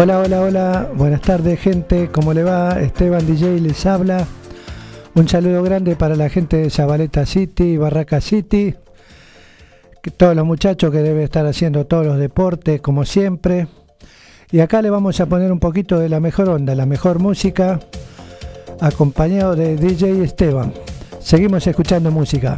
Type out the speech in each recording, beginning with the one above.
Hola, hola, hola, buenas tardes gente, ¿cómo le va? Esteban DJ les habla. Un saludo grande para la gente de Zabaleta City, Barraca City, todos los muchachos que deben estar haciendo todos los deportes como siempre. Y acá le vamos a poner un poquito de la mejor onda, la mejor música, acompañado de DJ Esteban. Seguimos escuchando música.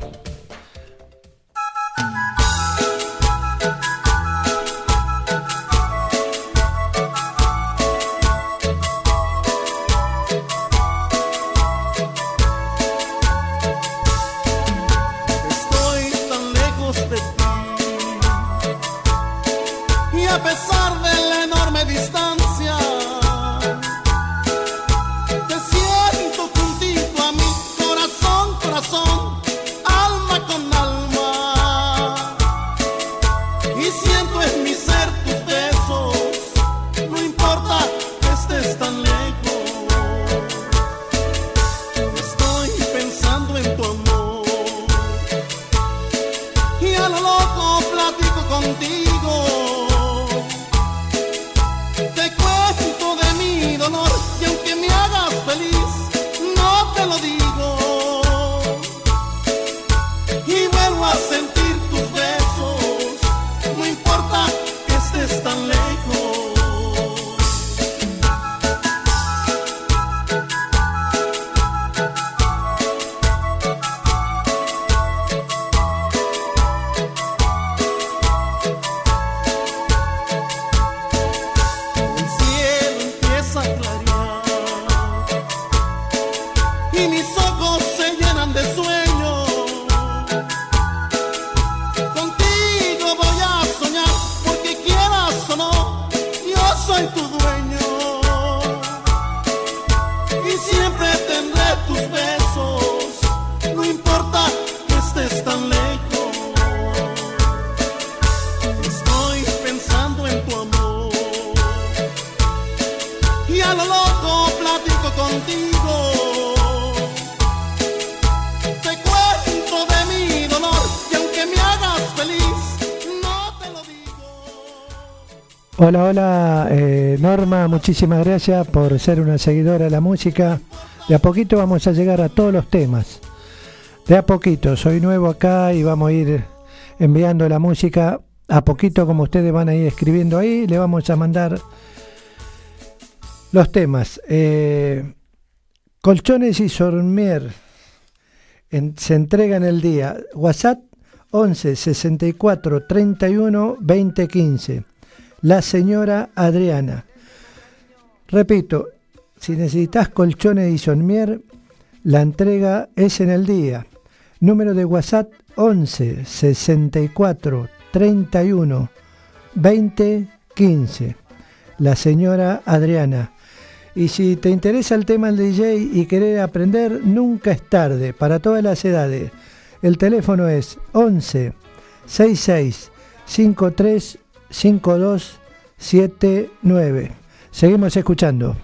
Hola, hola, eh, Norma, muchísimas gracias por ser una seguidora de la música. De a poquito vamos a llegar a todos los temas. De a poquito, soy nuevo acá y vamos a ir enviando la música a poquito como ustedes van a ir escribiendo ahí. Le vamos a mandar los temas. Eh, colchones y Sormier se entregan el día. WhatsApp 11 64 31 20 15 la señora Adriana. Repito, si necesitas colchones y sonmier, la entrega es en el día. Número de WhatsApp 11 64 31 20 15. La señora Adriana. Y si te interesa el tema del DJ y querés aprender, nunca es tarde para todas las edades. El teléfono es 11 66 53 5279. Seguimos escuchando.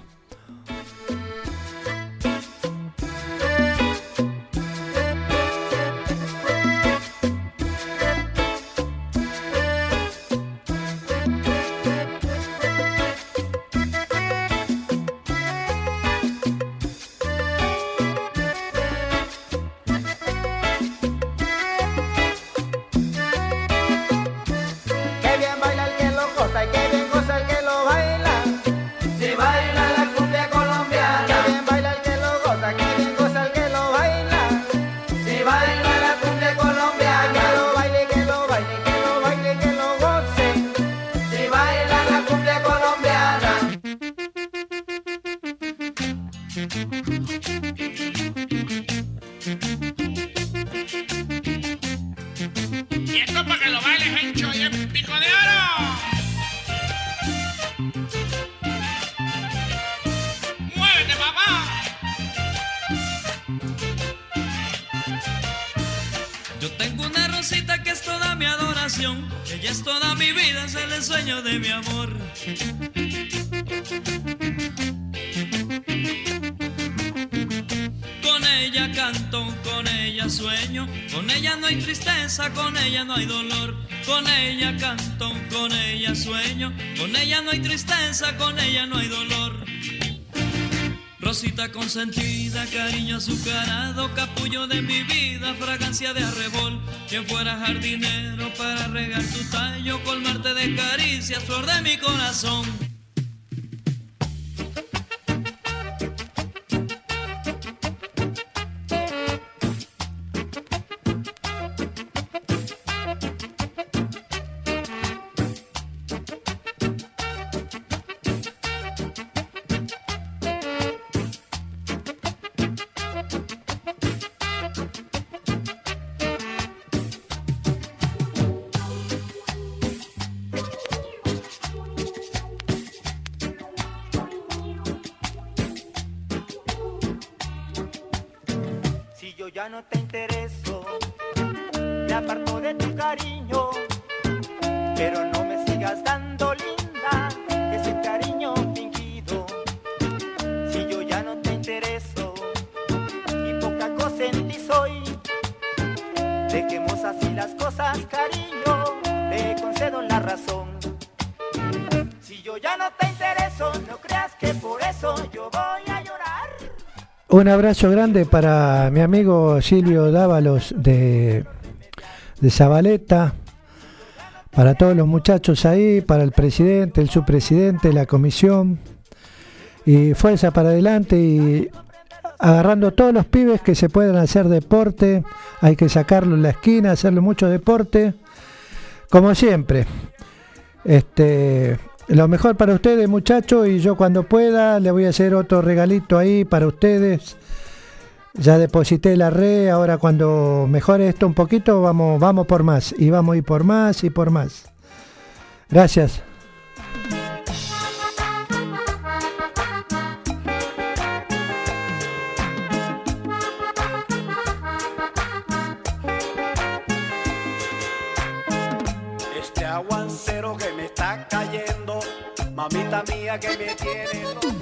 Con ella no hay dolor, con ella canto, con ella sueño, con ella no hay tristeza, con ella no hay dolor. Rosita consentida, cariño azucarado, capullo de mi vida, fragancia de arrebol. Quien fuera jardinero para regar tu tallo, colmarte de caricias, flor de mi corazón. ya no te intereso. Me aparto de tu cariño, pero no. Un abrazo grande para mi amigo Silvio Dávalos de, de Zabaleta, para todos los muchachos ahí, para el presidente, el subpresidente, la comisión. Y fuerza para adelante y agarrando todos los pibes que se puedan hacer deporte, hay que sacarlo en la esquina, hacerle mucho deporte, como siempre. Este, lo mejor para ustedes, muchachos, y yo cuando pueda le voy a hacer otro regalito ahí para ustedes. Ya deposité la red, ahora cuando mejore esto un poquito, vamos, vamos por más, y vamos a ir por más y por más. Gracias. Mamita mía que me tiene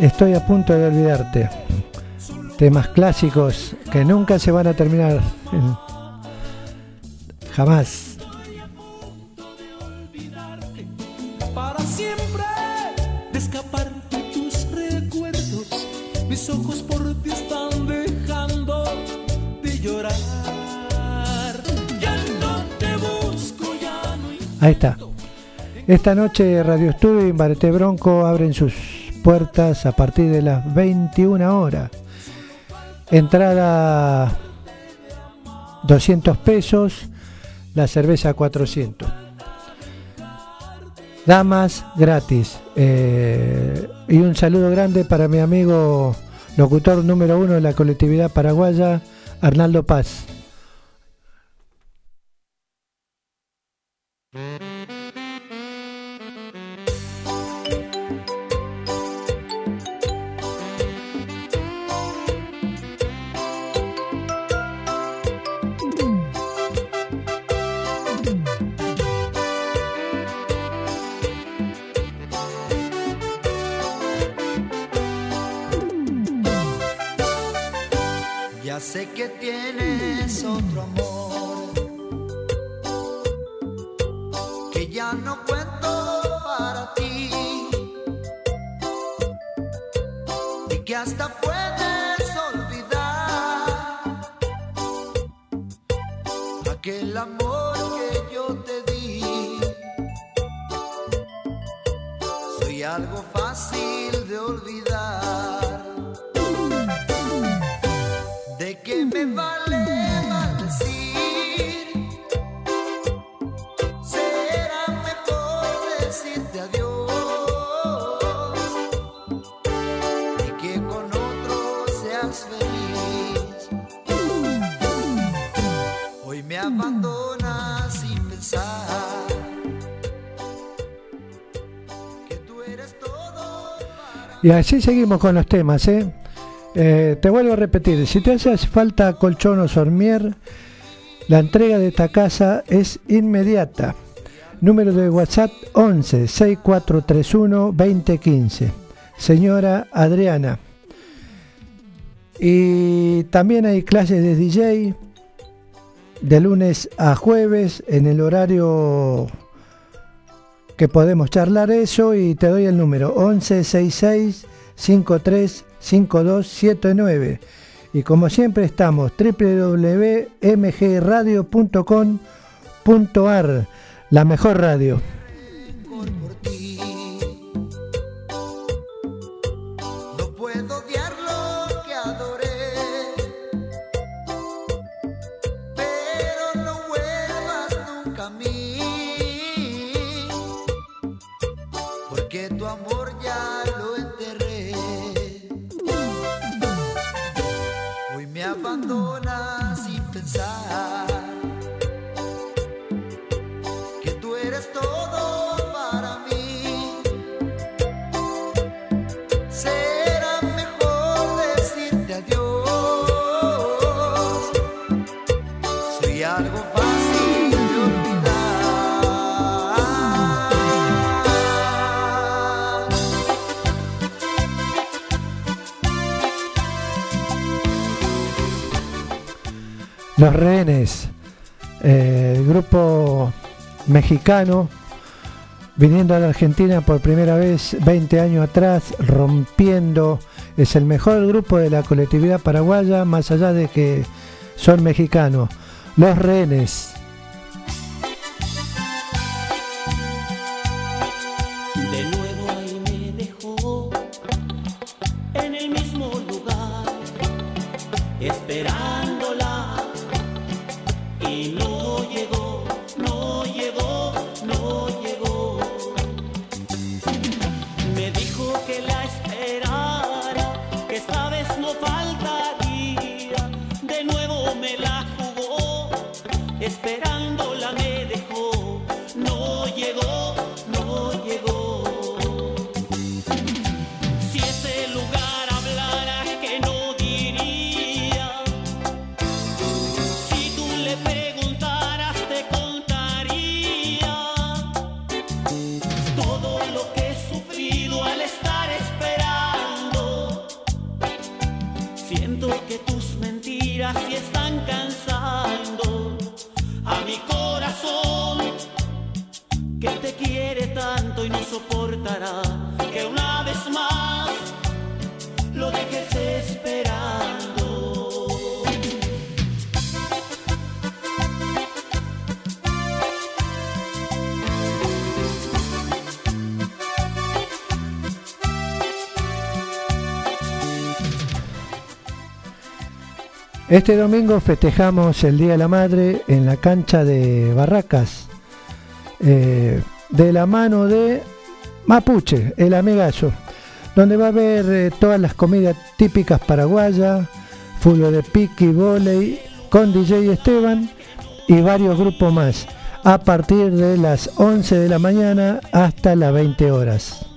Estoy a punto de olvidarte. Temas clásicos que nunca se van a terminar. Jamás. Para escapar de tus recuerdos. Mis ojos por ti están dejando de llorar. Ya no te busco, ya no Ahí está. Esta noche Radio Estudio y Barete Bronco abren sus puertas a partir de las 21 horas. Entrada 200 pesos, la cerveza 400. Damas gratis. Eh, y un saludo grande para mi amigo locutor número uno de la colectividad paraguaya, Arnaldo Paz. Y así seguimos con los temas, ¿eh? Eh, te vuelvo a repetir, si te hace falta colchón o sormier, la entrega de esta casa es inmediata. Número de WhatsApp 11 6431 2015. Señora Adriana. Y también hay clases de DJ de lunes a jueves en el horario que podemos charlar eso y te doy el número 1166 53 5279 y como siempre estamos www.mgradio.com.ar la mejor radio Los rehenes, eh, el grupo mexicano, viniendo a la Argentina por primera vez 20 años atrás, rompiendo, es el mejor grupo de la colectividad paraguaya, más allá de que son mexicanos. Los rehenes. Me que una vez más lo dejes esperando. Este domingo festejamos el Día de la Madre en la cancha de Barracas, eh, de la mano de Mapuche, el amigazo, donde va a haber eh, todas las comidas típicas paraguayas, fútbol de pique y volei, con DJ Esteban y varios grupos más, a partir de las 11 de la mañana hasta las 20 horas.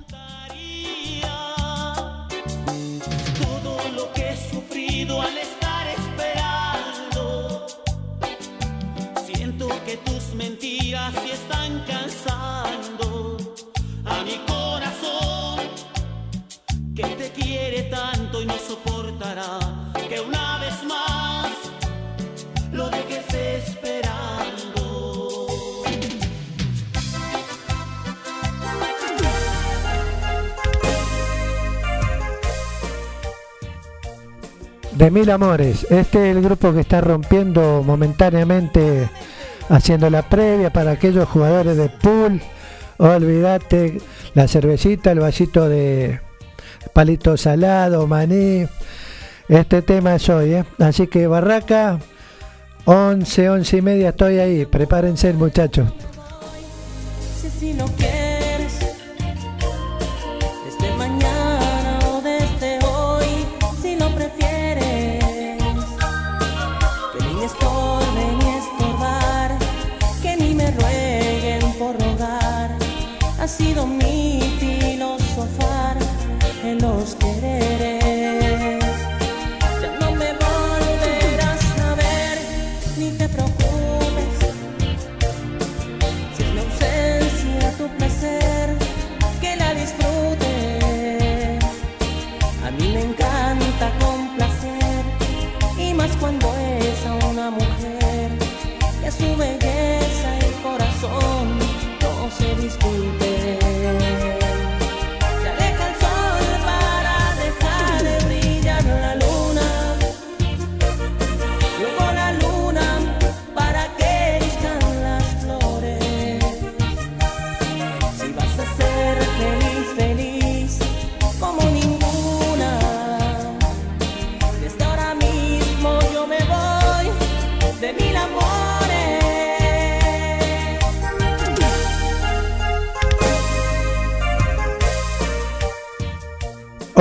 De Mil Amores, este es el grupo que está rompiendo momentáneamente, haciendo la previa para aquellos jugadores de pool. Olvídate, la cervecita, el vasito de palito salado, maní. Este tema es hoy, ¿eh? Así que Barraca, 11, 11 y media estoy ahí. Prepárense, muchachos. Si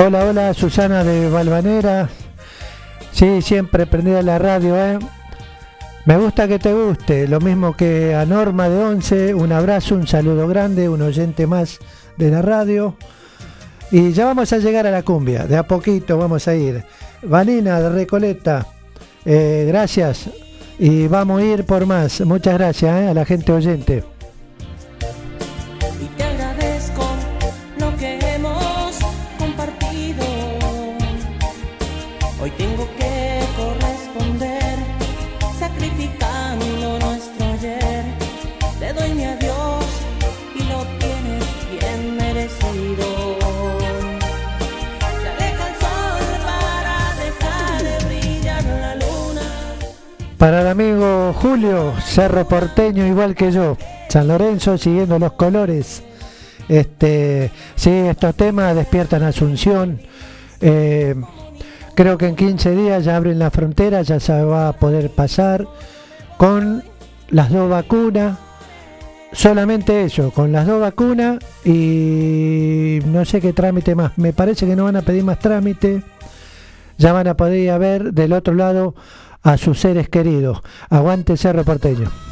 Hola, hola, Susana de Valvanera. Sí, siempre prendida la radio, ¿eh? Me gusta que te guste, lo mismo que a Norma de Once, un abrazo, un saludo grande, un oyente más de la radio. Y ya vamos a llegar a la cumbia, de a poquito vamos a ir. Vanina de Recoleta, eh, gracias. Y vamos a ir por más. Muchas gracias ¿eh? a la gente oyente. Para el amigo Julio, Cerro Porteño, igual que yo, San Lorenzo siguiendo los colores. Este, sí, estos temas despiertan Asunción. Eh, creo que en 15 días ya abren la frontera, ya se va a poder pasar con las dos vacunas. Solamente eso, con las dos vacunas y no sé qué trámite más. Me parece que no van a pedir más trámite. Ya van a poder ir a ver del otro lado a sus seres queridos. Aguante Cerro Porteño.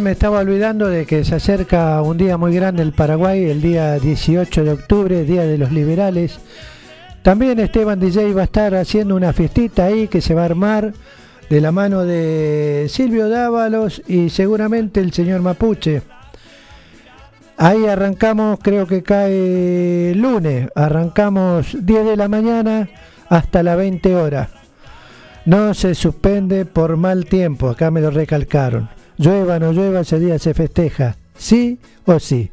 Me estaba olvidando de que se acerca un día muy grande el Paraguay, el día 18 de octubre, Día de los Liberales. También Esteban DJ va a estar haciendo una fiestita ahí que se va a armar de la mano de Silvio Dávalos y seguramente el señor Mapuche. Ahí arrancamos, creo que cae lunes, arrancamos 10 de la mañana hasta las 20 horas. No se suspende por mal tiempo, acá me lo recalcaron. Llueva o no llueva, ese día se festeja, sí o sí.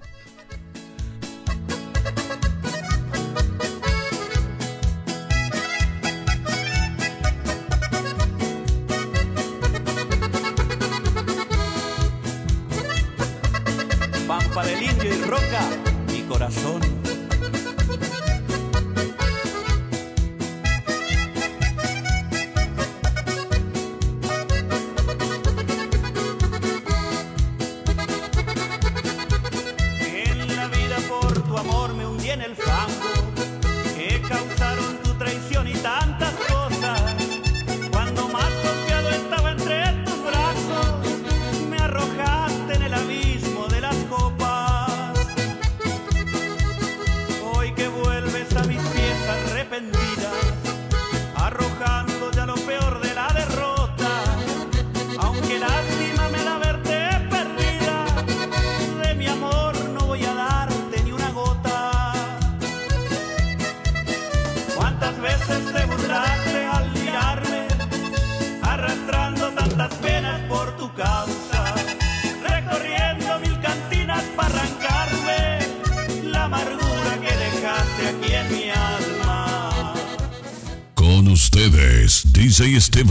Ustedes, DJ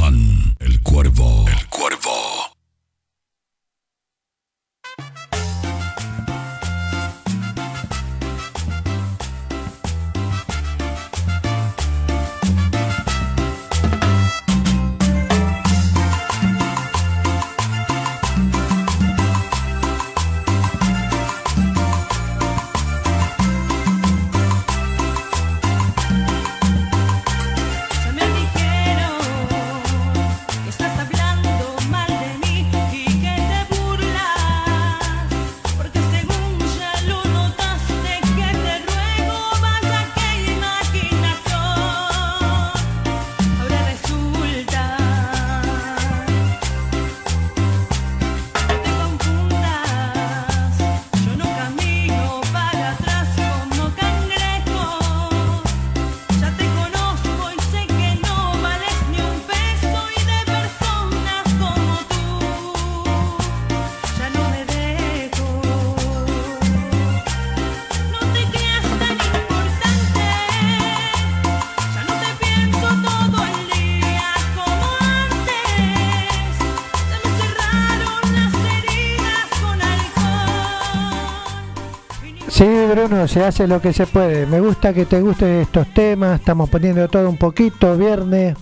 Bruno, se hace lo que se puede. Me gusta que te gusten estos temas. Estamos poniendo todo un poquito. Viernes,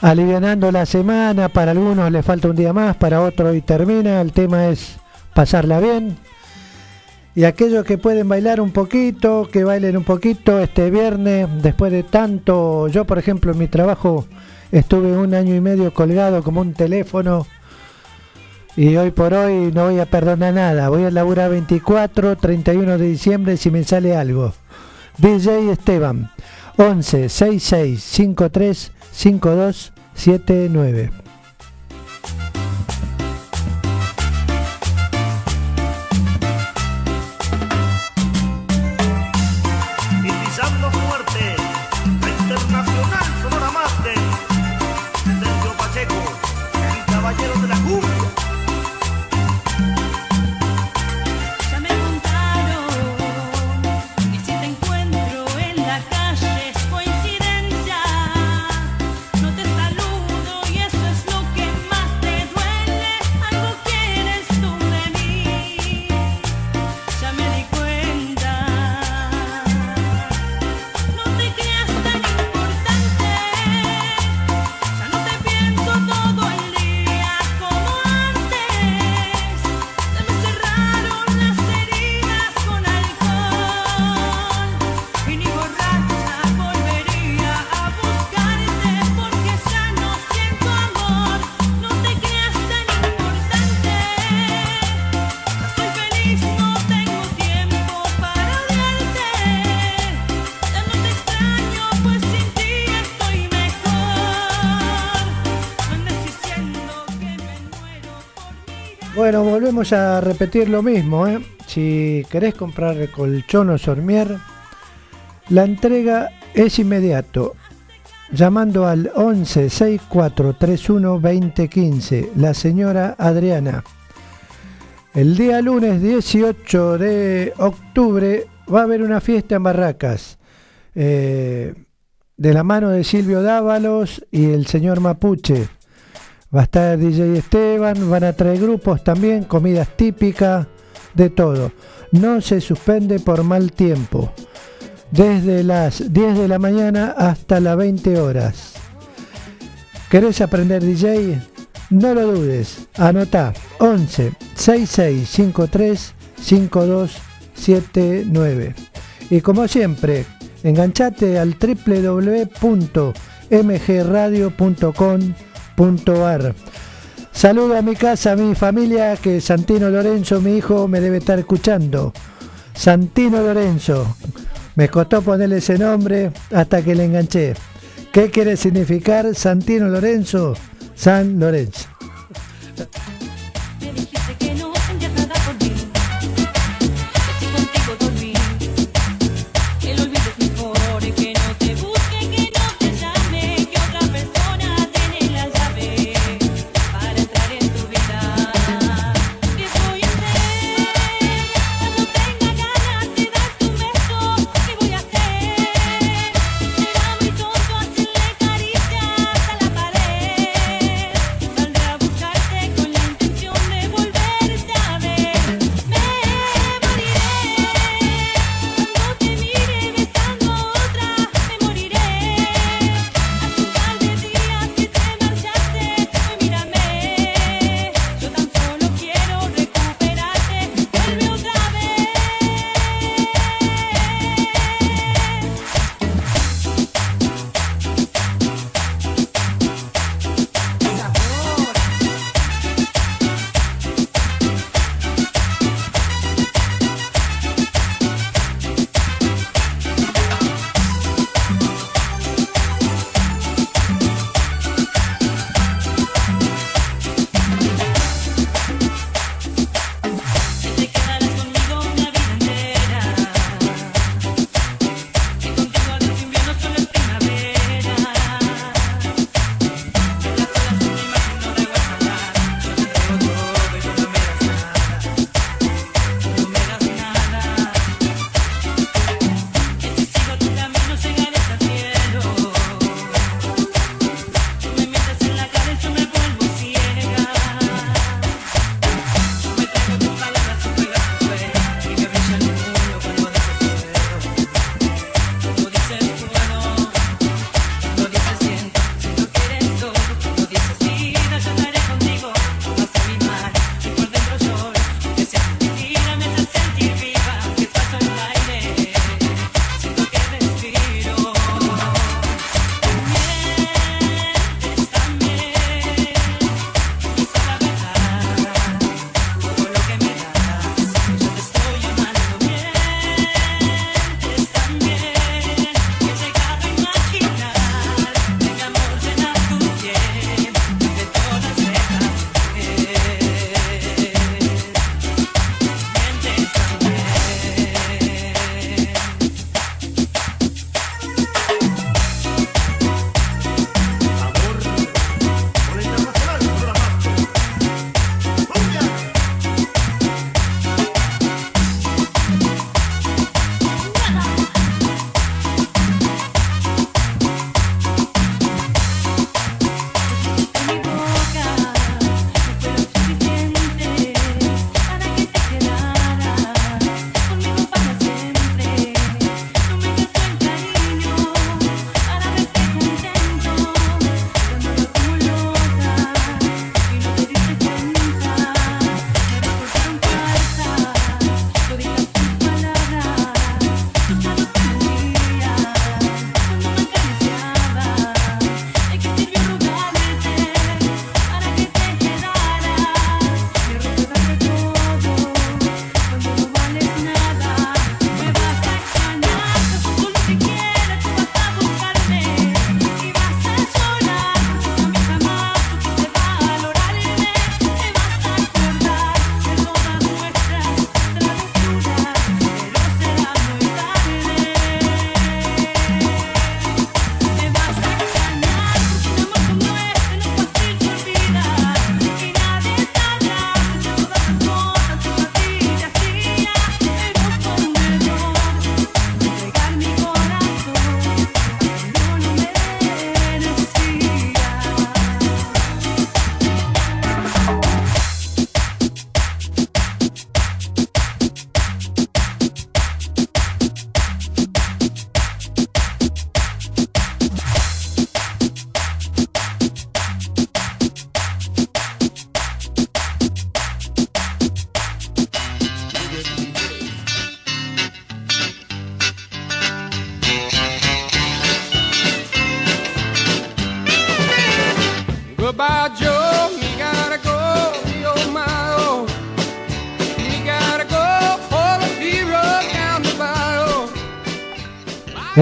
alivianando la semana. Para algunos le falta un día más, para otros y termina. El tema es pasarla bien. Y aquellos que pueden bailar un poquito, que bailen un poquito este viernes, después de tanto. Yo, por ejemplo, en mi trabajo estuve un año y medio colgado como un teléfono. Y hoy por hoy no voy a perdonar nada. Voy a laburar 24, 31 de diciembre si me sale algo. DJ Esteban, 11 66 53 52 79. Volvemos a repetir lo mismo. ¿eh? Si querés comprar colchón o sormier, la entrega es inmediato. Llamando al 11 64 31 2015, la señora Adriana. El día lunes 18 de octubre va a haber una fiesta en Barracas. eh, de la mano de Silvio Dávalos y el señor Mapuche. Va a estar DJ Esteban, van a traer grupos también, comidas típicas, de todo. No se suspende por mal tiempo. Desde las 10 de la mañana hasta las 20 horas. ¿Querés aprender DJ? No lo dudes. Anota 11 6653 5279. Y como siempre, enganchate al Saludo a mi casa, a mi familia, que Santino Lorenzo, mi hijo, me debe estar escuchando. Santino Lorenzo. Me costó ponerle ese nombre hasta que le enganché. ¿Qué quiere significar Santino Lorenzo? San Lorenzo.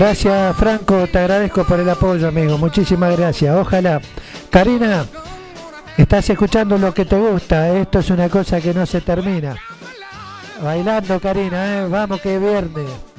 Gracias Franco, te agradezco por el apoyo amigo, muchísimas gracias. Ojalá. Karina, estás escuchando lo que te gusta, esto es una cosa que no se termina. Bailando Karina, ¿eh? vamos que es viernes.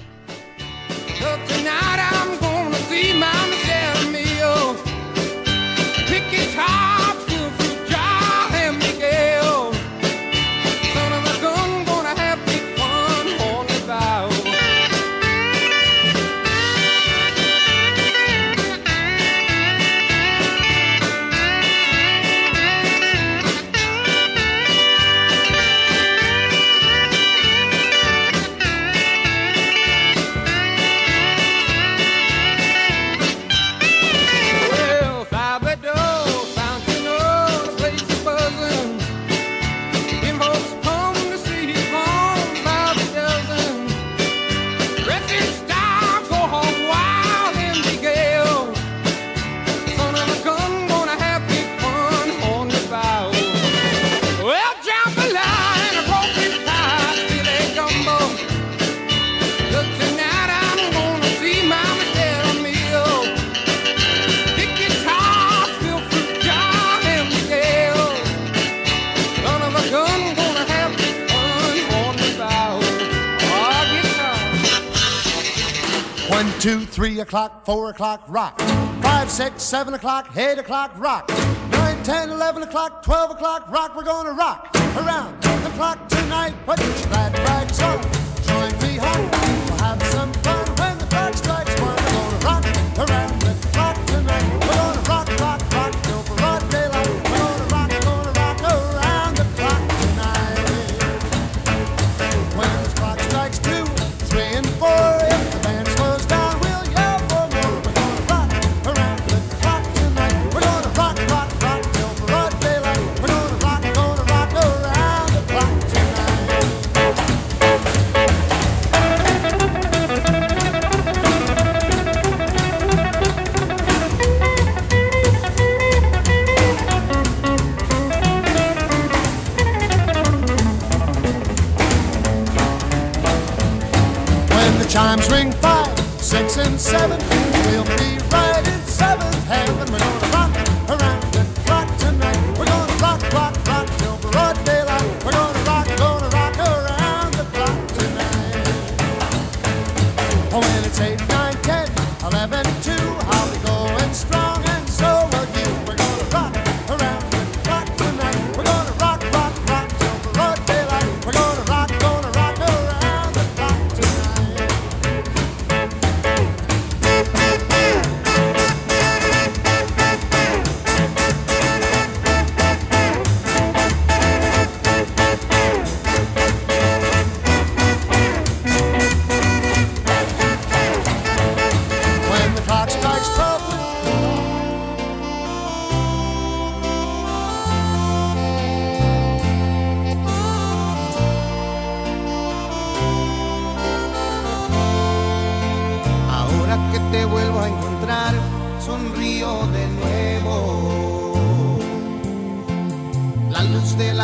o'clock, 4 o'clock, rock. 5, 6, 7 o'clock, 8 o'clock, rock. 9, 10, 11 o'clock, 12 o'clock, rock. We're gonna rock around the clock tonight. What you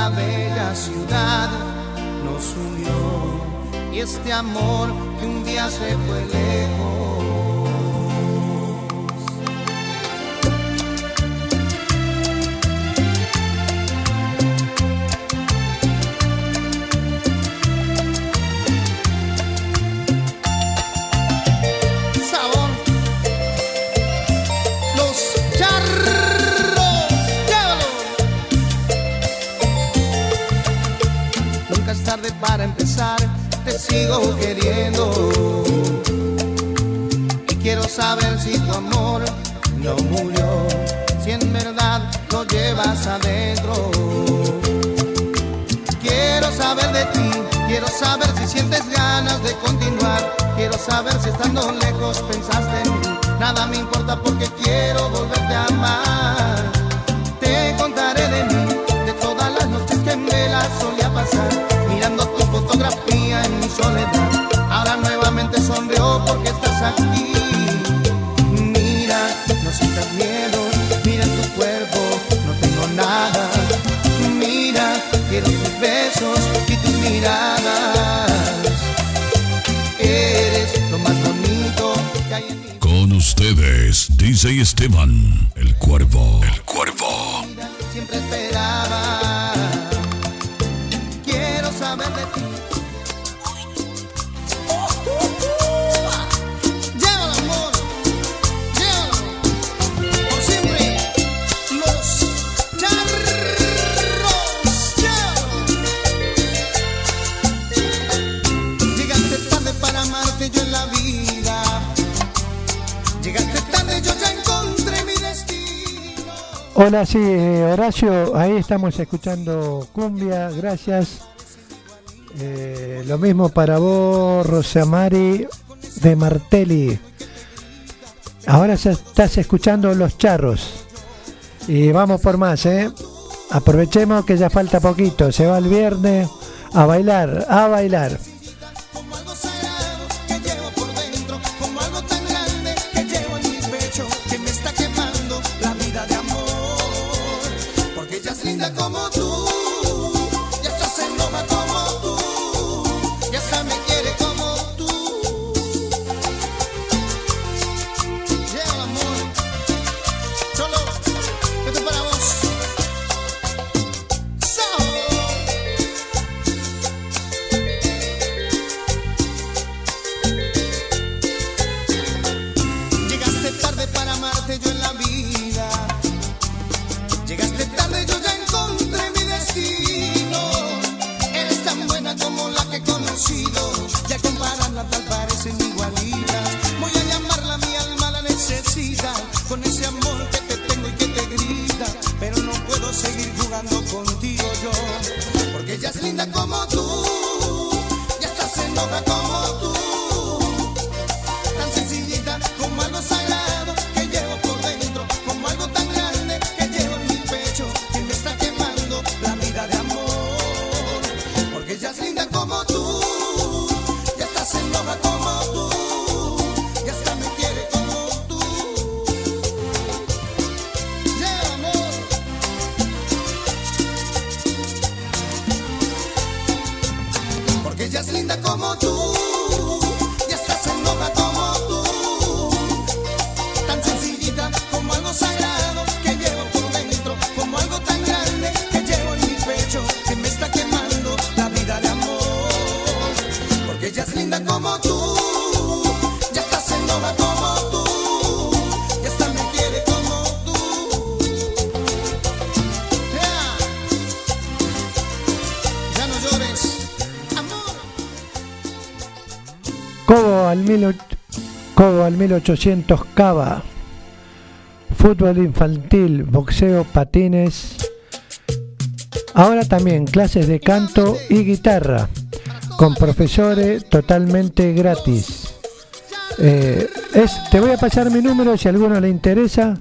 esta bella ciudad nos unió. Y este amor que un día se fue lejos Hola, sí, eh, Horacio, ahí estamos escuchando cumbia, gracias. Eh, lo mismo para vos, Rosamari de Martelli. Ahora estás escuchando Los Charros. Y vamos por más, ¿eh? Aprovechemos que ya falta poquito. Se va el viernes a bailar, a bailar. 1800 cava, fútbol infantil, boxeo, patines. Ahora también clases de canto y guitarra con profesores totalmente gratis. Eh, es, te voy a pasar mi número si a alguno le interesa.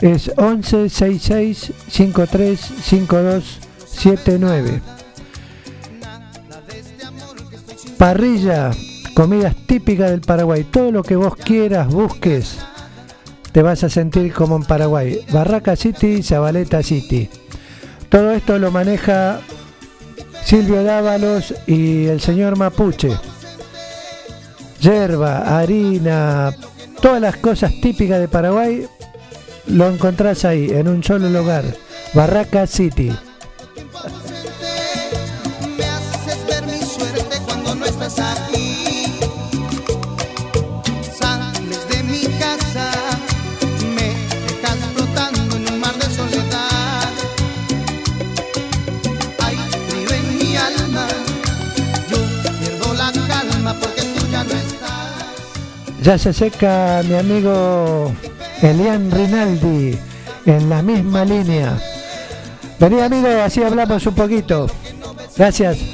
Es 1166 535279. Parrilla comidas típicas del Paraguay. Todo lo que vos quieras, busques, te vas a sentir como en Paraguay. Barraca City, Zabaleta City. Todo esto lo maneja Silvio Dávalos y el señor Mapuche. Yerba, harina, todas las cosas típicas de Paraguay lo encontrás ahí, en un solo lugar. Barraca City. Ya se seca mi amigo Elian Rinaldi en la misma línea. Vení amigo, así hablamos un poquito. Gracias.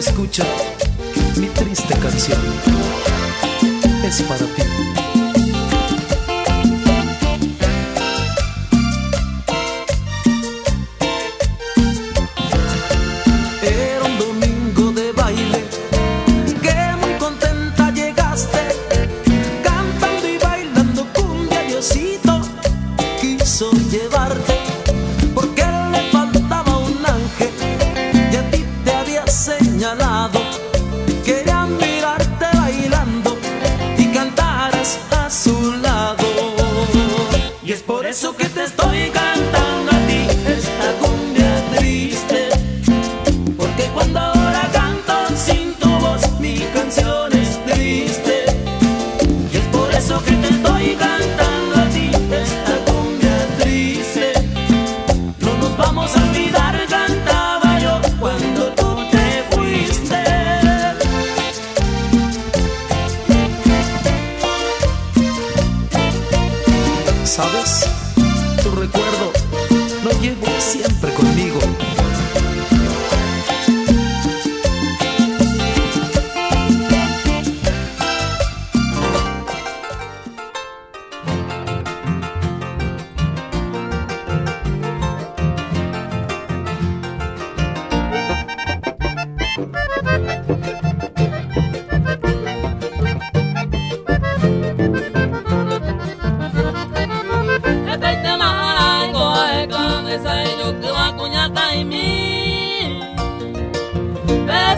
Escucha mi triste canción. Es para ti.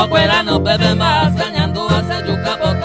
Okwera no bebe mbasa nyandu asa juka boka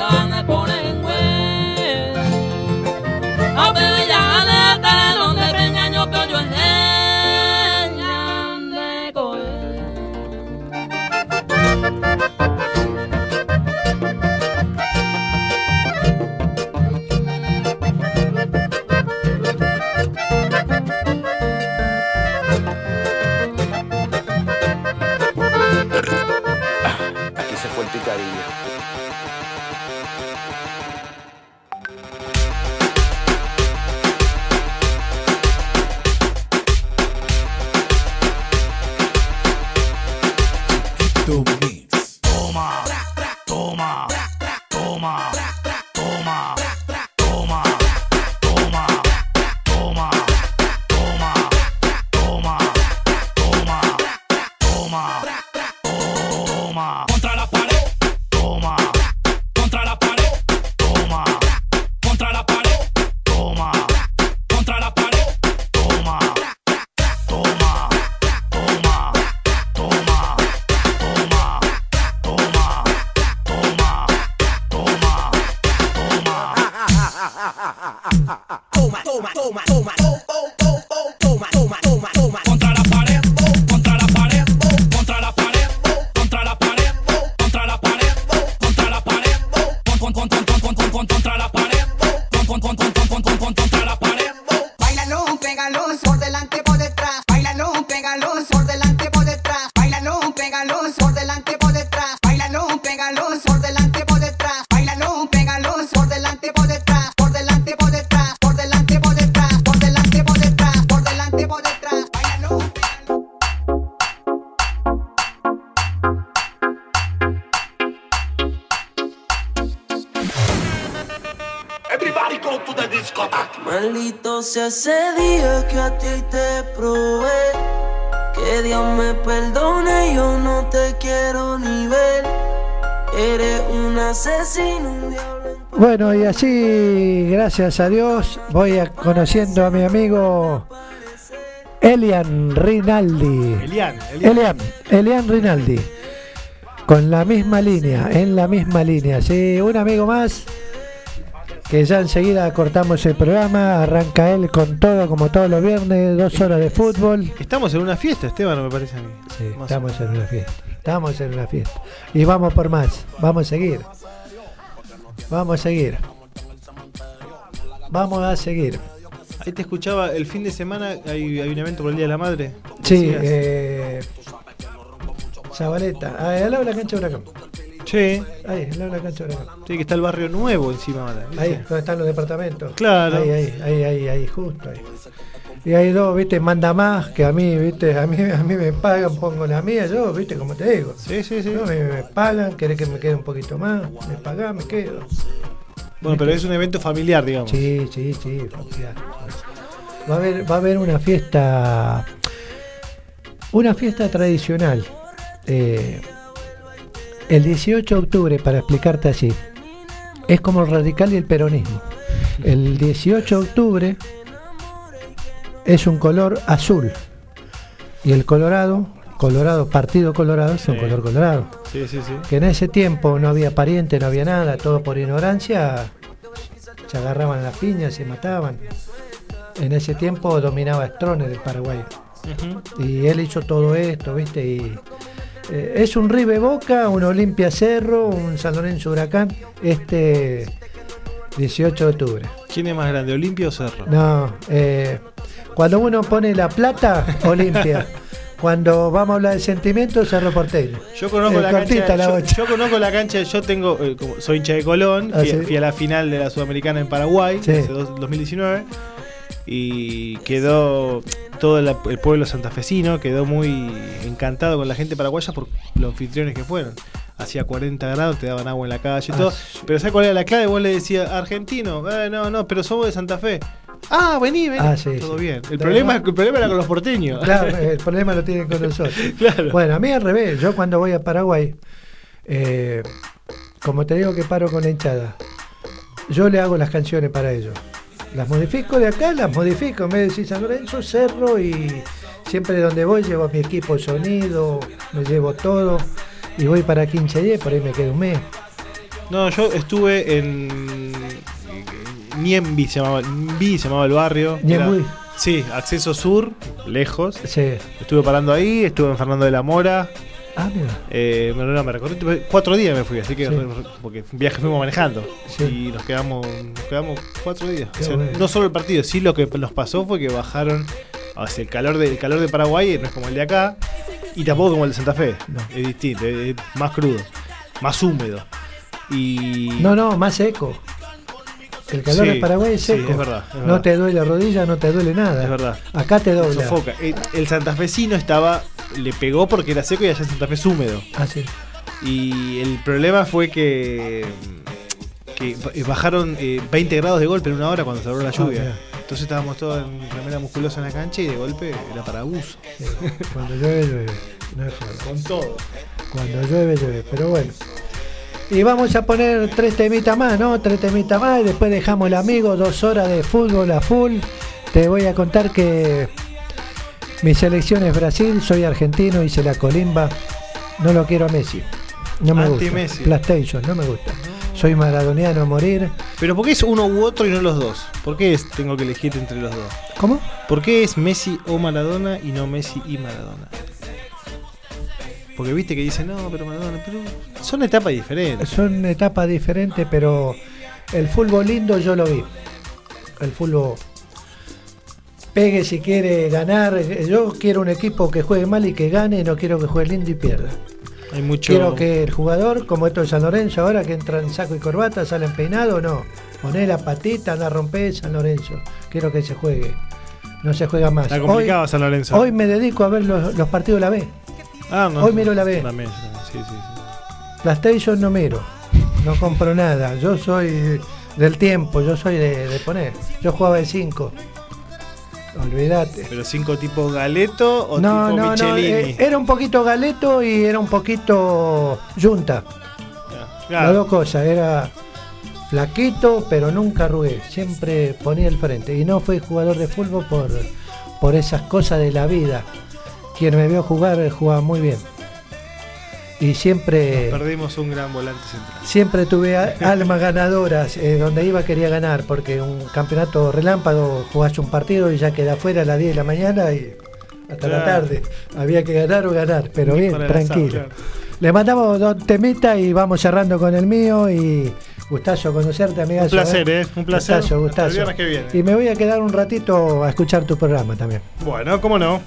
así, gracias a Dios, voy conociendo a mi amigo Elian Rinaldi. Elian, Elian. Elian, Rinaldi. Con la misma línea, en la misma línea. Sí, un amigo más que ya enseguida cortamos el programa, arranca él con todo, como todos los viernes, dos horas de fútbol. Estamos en una fiesta, Esteban, me parece a mí. Sí, estamos en una fiesta, estamos en una fiesta. Y vamos por más, vamos a seguir. Vamos a seguir. Vamos a seguir. Ahí te escuchaba, el fin de semana hay, hay un evento por el Día de la Madre. Sí, eh, Zabaleta. Ah, al lado de la cancha de Huracán. Sí. Ahí, al lado de la cancha de Huracán. Sí, que está el barrio nuevo encima ahora. ¿viste? Ahí, donde están los departamentos. Claro. Ahí, ahí, ahí, ahí, ahí, justo ahí. Y hay dos, viste, manda más que a mí, viste, a mí, a mí me pagan, pongo la mía, yo, viste, como te digo. Sí, sí, sí. No, me, me pagan, querés que me quede un poquito más, me pagás, me quedo. Bueno, pero es un evento familiar, digamos. Sí, sí, sí, familiar. Va a haber, va a haber una fiesta, una fiesta tradicional. eh, el 18 de octubre, para explicarte así, es como el radical y el peronismo. El 18 de octubre es un color azul y el colorado, colorado, partido colorado, es un Sí. color colorado. Sí, sí, sí. Que en ese tiempo no había pariente, no había nada, todo por ignorancia, se agarraban las piñas, se mataban. En ese tiempo dominaba Stroner del Paraguay. Y él hizo todo esto, ¿viste? Y eh, es un Ribe Boca, un Olimpia Cerro, un San Lorenzo Huracán, este 18 de octubre. ¿Quién es más grande, Olimpia o Cerro? No, eh, cuando uno pone la plata, Olimpia. Cuando vamos a hablar de sentimientos, Cerro Porteño. Yo conozco Eh, la cancha. la yo, yo conozco la cancha. Yo tengo, eh, como soy hincha de Colón. Ah, fui, ¿sí? fui a la final de la Sudamericana en Paraguay, Sí. hace dos- 2019. Y quedó todo la- el pueblo santafesino, quedó muy encantado con la gente paraguaya por los anfitriones que fueron. Hacía 40 grados, te daban agua en la calle y Ah, todo. sí. Pero ¿sabes cuál era la clave? Vos le decías, argentino, "Eh, no, no, pero somos de Santa Fe. Ah, vení, vení. Ah, sí, todo sí. bien. El problema, el problema era con los porteños. Claro, el problema lo tienen con nosotros. Claro. Bueno, a mí al revés. Yo cuando voy a Paraguay, eh, como te digo que paro con la hinchada, yo le hago las canciones para ellos. Las modifico de acá, las modifico. En vez de decir San Lorenzo, Cerro y siempre donde voy llevo a mi equipo de sonido, me llevo todo. Y voy para Quinchayé, por ahí me quedo un mes. No, yo estuve en. Niembi se llamaba, Niembi se llamaba el barrio. Era- Sí, acceso sur, lejos. Sí. Estuve parando ahí, estuve en Fernando de la Mora. Ah, mira. Eh, no, no, me recorrí cuatro días me fui, así que Sí. porque viaje fuimos manejando Sí. y nos quedamos, nos quedamos cuatro días. Qué O sea, bueno. no solo el partido, sí lo que nos pasó fue que bajaron, o sea, el calor de, el calor de Paraguay no es como el de acá y tampoco como el de Santa Fe, es distinto, es, es más crudo, más húmedo y No, no, más seco. El calor Sí, de Paraguay es sí, seco. es verdad, es no te duele la rodilla, no te duele nada. Es verdad. Acá te dobla. sofoca. El, el santafesino estaba, le pegó porque era seco y allá en Santa Fe es húmedo. Ah, sí. Y el problema fue que, que bajaron eh, 20 grados de golpe en una hora cuando se abrió la lluvia. mira. Entonces estábamos todos en remera musculosa en la cancha y de golpe era para abuso. Cuando llueve, llueve. No es joda. Con todo. Cuando llueve, llueve. Pero bueno. Y vamos a poner tres temitas más, ¿no? Tres temitas más y después dejamos el amigo, dos horas de fútbol a full. Te voy a contar que mi selección es Brasil, soy argentino, hice la colimba. No lo quiero a Messi. No me gusta. Anti-Messi. PlayStation, no me gusta. Soy maradoniano a morir. Pero ¿por qué es uno u otro y no los dos? ¿Por qué es- tengo que elegir entre los dos? ¿Cómo? ¿Por qué es Messi o Maradona y no Messi y Maradona? Porque viste que dicen, no, pero Maradona, pero son etapas diferentes. Son etapas diferentes, pero el fútbol lindo yo lo vi. El fútbol pegue si quiere ganar. Yo quiero un equipo que juegue mal y que gane, no quiero que juegue lindo y pierda. Hay mucho. Quiero que el jugador, como esto de San Lorenzo, ahora que entra en saco y corbata, salen peinado, no. Poné la patita, anda a romper San Lorenzo. Quiero que se juegue. No se juega más. Está complicado hoy, San Lorenzo. hoy me dedico a ver los, los partidos de la B. Ah, no. hoy miro la B. También, sí, sí, sí. PlayStation no miro, no compro nada. Yo soy del tiempo, yo soy de, de poner. Yo jugaba de 5. Olvídate. Pero cinco tipo Galeto o No, tipo no, no. Michelini. eh, era un poquito galeto y era un poquito yunta. Claro. Las dos cosas. Era flaquito, pero nunca arrugué. Siempre ponía el frente. Y no fui jugador de fútbol por, por esas cosas de la vida. Quien me vio jugar eh, jugaba muy bien. Y siempre. Perdimos un gran volante central. Siempre tuve almas ganadoras, eh, donde iba quería ganar, porque un campeonato relámpago jugás un partido y ya queda afuera a las 10 de la mañana y hasta la tarde. Había que ganar o ganar, pero bien, Para tranquilo. claro. Le mandamos dos temitas y vamos cerrando con el mío y gustazo conocerte, amiga. Un placer, ¿eh? Un placer. Gustazo, el gustazo. viernes que viene. Y me voy a quedar un ratito a escuchar tu programa también. Bueno, cómo no.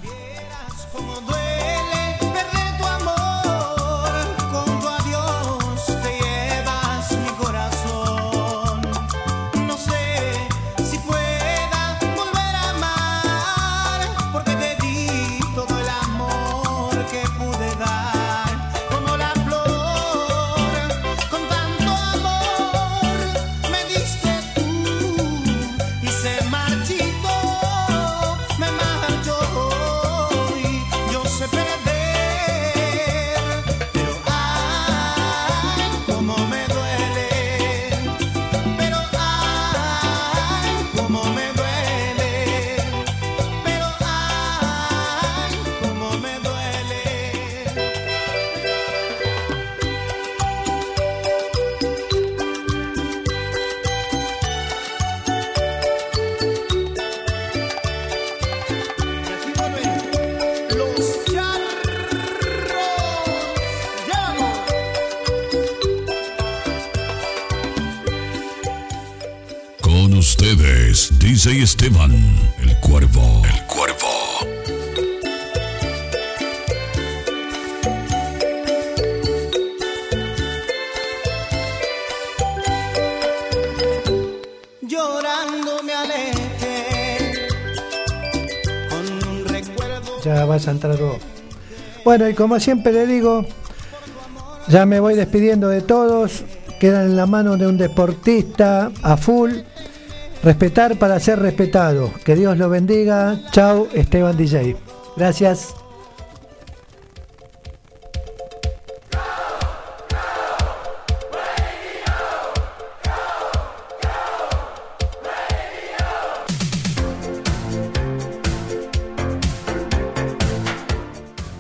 Bueno, y como siempre le digo, ya me voy despidiendo de todos. Quedan en la mano de un deportista a full. Respetar para ser respetado. Que Dios lo bendiga. Chau, Esteban DJ. Gracias.